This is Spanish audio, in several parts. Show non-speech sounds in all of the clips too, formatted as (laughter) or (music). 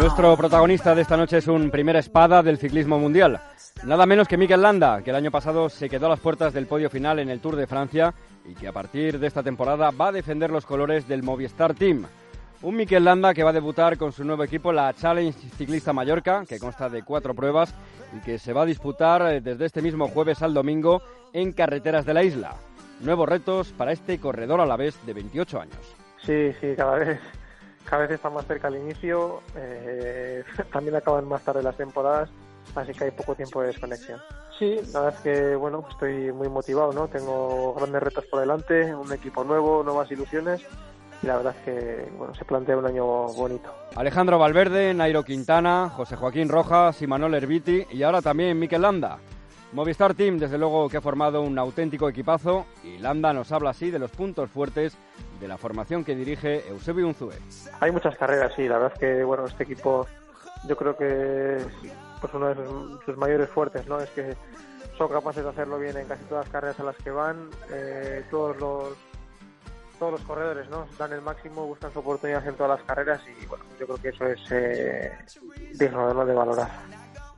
Nuestro protagonista de esta noche es un primera espada del ciclismo mundial. Nada menos que Mikel Landa, que el año pasado se quedó a las puertas del podio final en el Tour de Francia y que a partir de esta temporada va a defender los colores del Movistar Team. Un Mikel Landa que va a debutar con su nuevo equipo, la Challenge Ciclista Mallorca, que consta de cuatro pruebas y que se va a disputar eh, desde este mismo jueves al domingo en carreteras de la isla. Nuevos retos para este corredor a la vez de 28 años. Sí, sí, cada vez cada vez está más cerca el inicio, eh, (laughs) también acaban más tarde las temporadas, así que hay poco tiempo de desconexión. Sí, la verdad es que bueno, estoy muy motivado, ¿no? Tengo grandes retos por delante, un equipo nuevo, nuevas ilusiones y la verdad es que bueno, se plantea un año bonito. Alejandro Valverde, Nairo Quintana, José Joaquín Rojas y Manuel Herbiti y ahora también Mikel Landa. Movistar Team, desde luego que ha formado un auténtico equipazo y Landa nos habla así de los puntos fuertes de la formación que dirige Eusebio Unzué. Hay muchas carreras, sí, la verdad es que bueno, este equipo yo creo que es pues uno de sus, mayores fuertes, ¿no? Es que son capaces de hacerlo bien en casi todas las carreras a las que van, eh, todos los todos los corredores no dan el máximo, buscan su oportunidad en todas las carreras y bueno, yo creo que eso es eh, digno de valorar.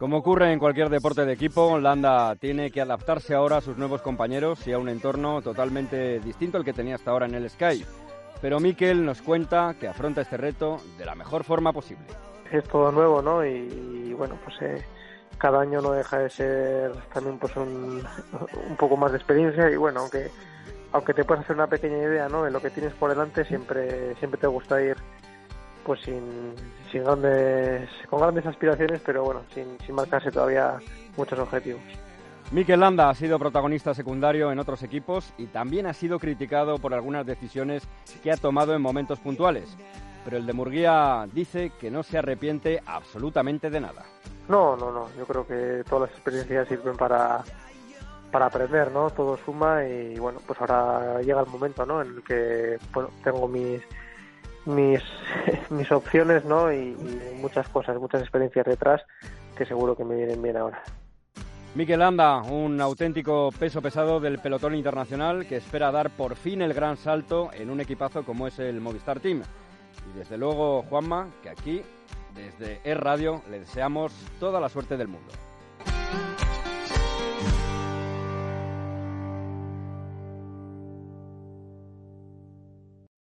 Como ocurre en cualquier deporte de equipo, Landa tiene que adaptarse ahora a sus nuevos compañeros y a un entorno totalmente distinto al que tenía hasta ahora en el Sky. Pero Mikel nos cuenta que afronta este reto de la mejor forma posible. Es todo nuevo, ¿no? Y, bueno, pues eh, cada año no deja de ser también pues un, un poco más de experiencia y bueno, aunque aunque te puedas hacer una pequeña idea, ¿no? De lo que tienes por delante, siempre siempre te gusta ir pues sin, sin grandes, con grandes aspiraciones, pero bueno, sin, sin marcarse todavía muchos objetivos. Mikel Landa ha sido protagonista secundario en otros equipos y también ha sido criticado por algunas decisiones que ha tomado en momentos puntuales. Pero el de Murguía dice que no se arrepiente absolutamente de nada. No, no, no. Yo creo que todas las experiencias sirven para, para aprender, ¿no? Todo suma y bueno, pues ahora llega el momento, ¿no? En el que bueno, tengo mis mis, (laughs) mis opciones ¿no? Y, muchas cosas, muchas experiencias detrás que seguro que me vienen bien ahora. Miquel Anda, un auténtico peso pesado del pelotón internacional que espera dar por fin el gran salto en un equipazo como es el Movistar Team. Y desde luego, Juanma, que aquí, desde E Radio, le deseamos toda la suerte del mundo.